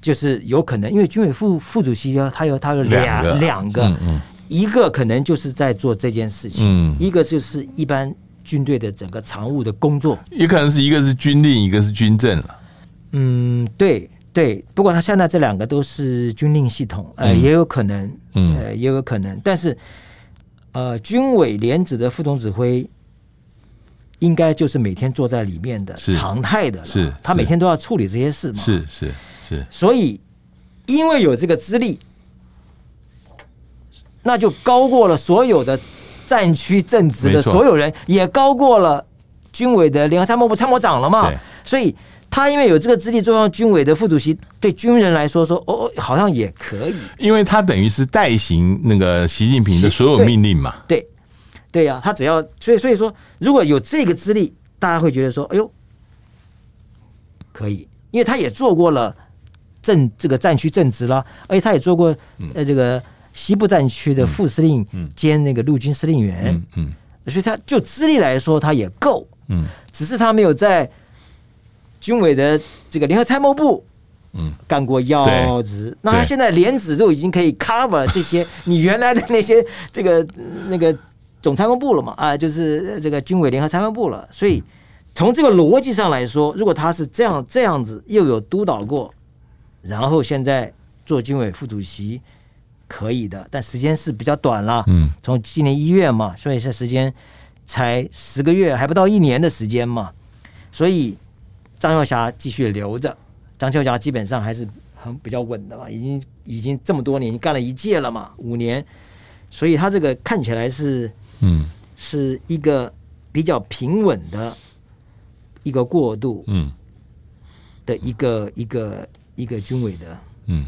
就是有可能，因为军委副副主席要他有他有两两个，嗯嗯，一个可能就是在做这件事情，嗯，一个就是一般军队的整个常务的工作，也可能是一个是军令，一个是军政了。嗯，对对。不过他现在这两个都是军令系统，呃，嗯、也有可能，嗯，呃，也有可能。但是，呃，军委连指的副总指挥，应该就是每天坐在里面的常态的，是他每天都要处理这些事嘛？是是是。是所以，因为有这个资历，那就高过了所有的。战区正职的所有人也高过了军委的联合参谋部参谋长了嘛？所以他因为有这个资历，做上军委的副主席，对军人来说说哦，好像也可以，因为他等于是代行那个习近平的所有命令嘛。对。对呀，他只要所以所以说，如果有这个资历，大家会觉得说，哎呦，可以，因为他也做过了正这个战区正职了，而且他也做过呃这个。西部战区的副司令兼那个陆军司令员，嗯，所以他就资历来说，他也够，嗯，只是他没有在军委的这个联合参谋部，嗯，干过要职。那他现在连职都已经可以 cover 这些 [LAUGHS] 你原来的那些这个那个总参谋部了嘛？啊，就是这个军委联合参谋部了。所以从这个逻辑上来说，如果他是这样这样子，又有督导过，然后现在做军委副主席。可以的，但时间是比较短了。嗯，从今年一月嘛，所以是时间才十个月，还不到一年的时间嘛。所以张秀霞继续留着，张秀霞基本上还是很比较稳的嘛，已经已经这么多年，干了一届了嘛，五年，所以他这个看起来是嗯，是一个比较平稳的一个过渡，嗯，的一个一个一个军委的，嗯。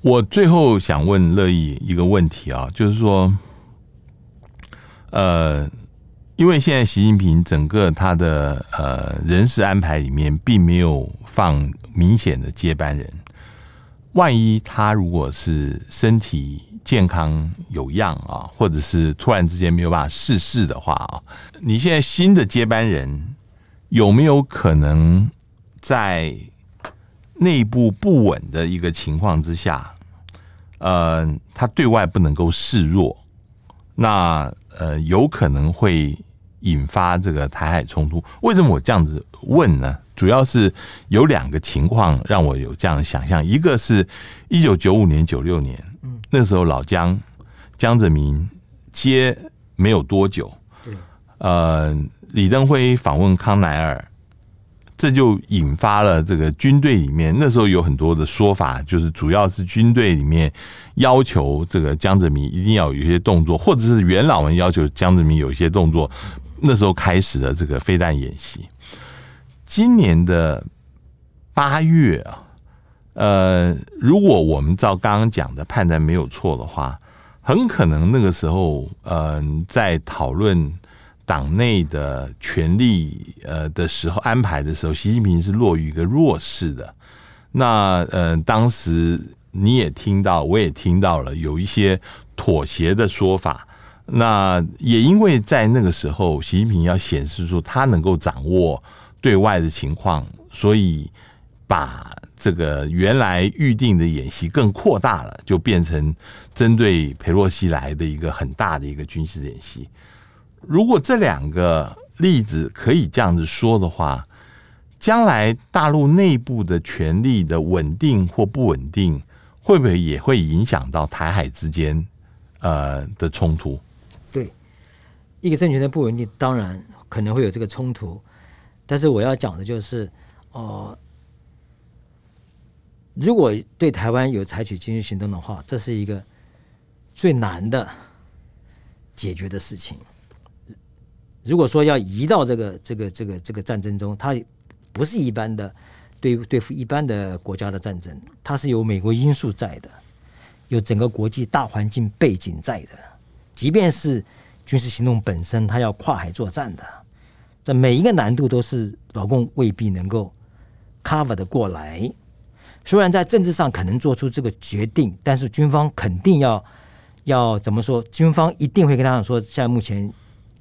我最后想问乐意一个问题啊，就是说，呃，因为现在习近平整个他的呃人事安排里面并没有放明显的接班人，万一他如果是身体健康有恙啊，或者是突然之间没有办法逝世的话啊，你现在新的接班人有没有可能在？内部不稳的一个情况之下，呃，他对外不能够示弱，那呃，有可能会引发这个台海冲突。为什么我这样子问呢？主要是有两个情况让我有这样的想象，一个是一九九五年、九六年，嗯那时候老江江泽民接没有多久，呃，李登辉访问康乃尔。这就引发了这个军队里面那时候有很多的说法，就是主要是军队里面要求这个江泽民一定要有一些动作，或者是元老们要求江泽民有一些动作。那时候开始了这个飞弹演习。今年的八月啊，呃，如果我们照刚刚讲的判断没有错的话，很可能那个时候，嗯，在讨论。党内的权力呃的时候安排的时候，习近平是落于一个弱势的。那呃，当时你也听到，我也听到了有一些妥协的说法。那也因为在那个时候，习近平要显示出他能够掌握对外的情况，所以把这个原来预定的演习更扩大了，就变成针对裴洛西来的一个很大的一个军事演习。如果这两个例子可以这样子说的话，将来大陆内部的权力的稳定或不稳定，会不会也会影响到台海之间呃的冲突？一个政权的不稳定，当然可能会有这个冲突。但是我要讲的就是，哦、呃，如果对台湾有采取军事行动的话，这是一个最难的解决的事情。如果说要移到这个这个这个这个战争中，它不是一般的对对付一般的国家的战争，它是有美国因素在的，有整个国际大环境背景在的。即便是军事行动本身，它要跨海作战的，这每一个难度都是老共未必能够 cover 的过来。虽然在政治上可能做出这个决定，但是军方肯定要要怎么说？军方一定会跟他们说，现在目前。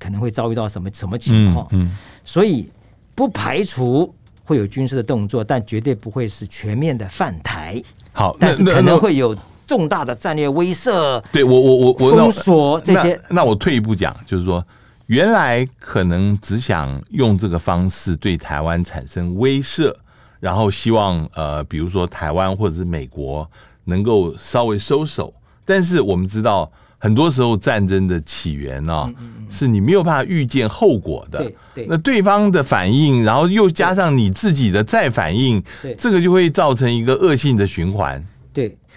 可能会遭遇到什么什么情况？嗯，嗯，所以不排除会有军事的动作，但绝对不会是全面的犯台。好，但是可能会有重大的战略威慑。对我，我我我封锁这些那。那我退一步讲，就是说，原来可能只想用这个方式对台湾产生威慑，然后希望呃，比如说台湾或者是美国能够稍微收手。但是我们知道，很多时候战争的起源呢、哦，是你没有办法预见后果的。对对，那对方的反应，然后又加上你自己的再反应，对，这个就会造成一个恶性的循环。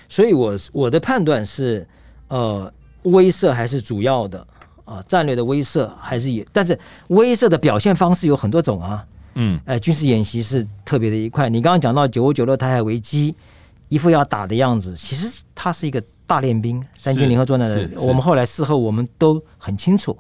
对，所以我我的判断是，呃，威慑还是主要的啊、呃，战略的威慑还是也，但是威慑的表现方式有很多种啊。嗯，哎、呃，军事演习是特别的一块。你刚刚讲到九五九六台海危机，一副要打的样子，其实它是一个大练兵，三军联合作战的。我们后来事后我们都很清楚，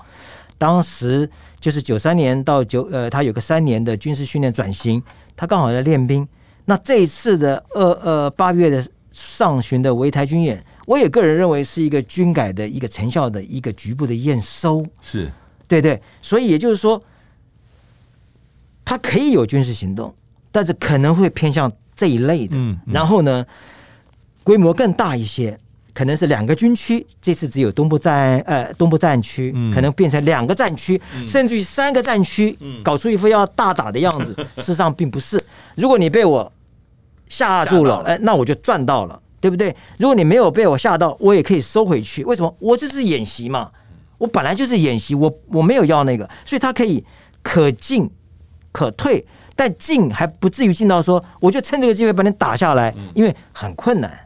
当时就是九三年到九呃，他有个三年的军事训练转型，他刚好在练兵。那这一次的二呃八月的上旬的围台军演，我也个人认为是一个军改的一个成效的一个局部的验收。是，对对。所以也就是说，他可以有军事行动，但是可能会偏向这一类的。嗯。然后呢，规模更大一些。可能是两个军区，这次只有东部战呃东部战区，嗯、可能变成两个战区，嗯、甚至于三个战区，嗯、搞出一副要大打的样子。嗯、[LAUGHS] 事实上并不是。如果你被我吓住了，哎，那我就赚到了，对不对？如果你没有被我吓到，我也可以收回去。为什么？我这是演习嘛，我本来就是演习，我我没有要那个，所以他可以可进可退，但进还不至于进到说，我就趁这个机会把你打下来，因为很困难。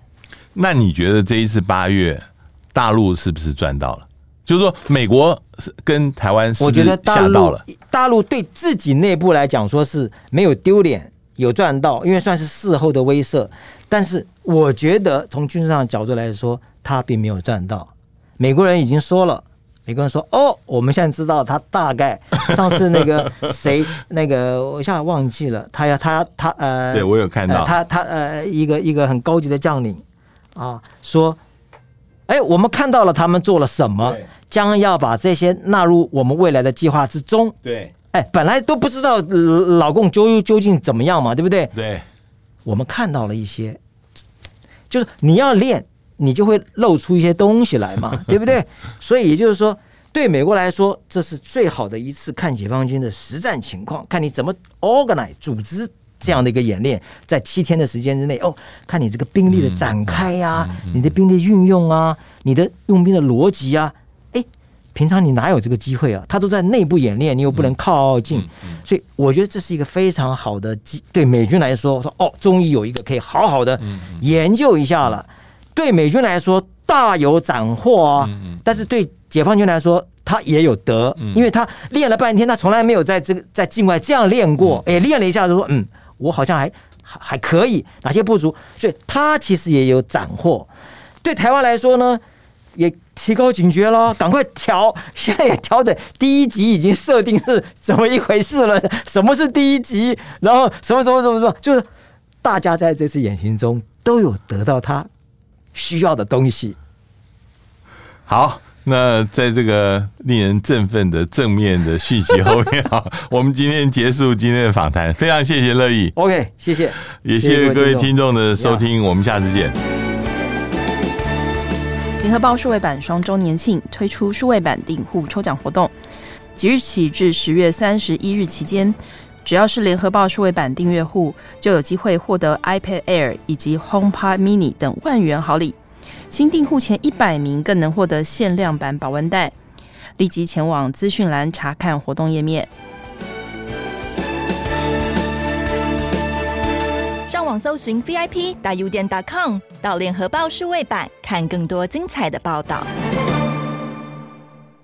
那你觉得这一次八月，大陆是不是赚到了？就是说，美国跟台湾我觉得吓到了？大陆对自己内部来讲，说是没有丢脸，有赚到，因为算是事后的威慑。但是，我觉得从军事上的角度来说，他并没有赚到。美国人已经说了，美国人说：“哦，我们现在知道他大概上次那个 [LAUGHS] 谁，那个我一下忘记了，他要他他呃，对我有看到，呃、他他呃，一个一个很高级的将领。”啊，说，哎，我们看到了他们做了什么，将要把这些纳入我们未来的计划之中。对，哎，本来都不知道老共究究竟怎么样嘛，对不对？对，我们看到了一些，就是你要练，你就会露出一些东西来嘛，[LAUGHS] 对不对？所以也就是说，对美国来说，这是最好的一次看解放军的实战情况，看你怎么 organize 组织。这样的一个演练，在七天的时间之内，哦，看你这个兵力的展开呀、啊，你的兵力运用啊，你的用兵的逻辑啊，哎，平常你哪有这个机会啊？他都在内部演练，你又不能靠近，所以我觉得这是一个非常好的机，对美军来说，说哦，终于有一个可以好好的研究一下了。对美军来说，大有斩获啊，但是对解放军来说，他也有得，因为他练了半天，他从来没有在这个在境外这样练过，哎，练了一下就说嗯。我好像还还还可以，哪些不足？所以他其实也有斩获。对台湾来说呢，也提高警觉了，赶快调，现在也调整。第一集已经设定是怎么一回事了？什么是第一集？然后什么什么什么什么？就是大家在这次演习中都有得到他需要的东西。好。那在这个令人振奋的正面的讯息后面啊，我们今天结束今天的访谈，非常谢谢乐意。OK，谢谢，也谢谢各位听众的收听，我们下次见。联合报数位版双周年庆推出数位版订户抽奖活动，即日起至十月三十一日期间，只要是联合报数位版订阅户，就有机会获得 iPad Air 以及 HomePod Mini 等万元好礼。新订户前一百名更能获得限量版保温袋，立即前往资讯栏查看活动页面。网搜寻 VIP 大 U 点 .com，到联合报数位版看更多精彩的报道。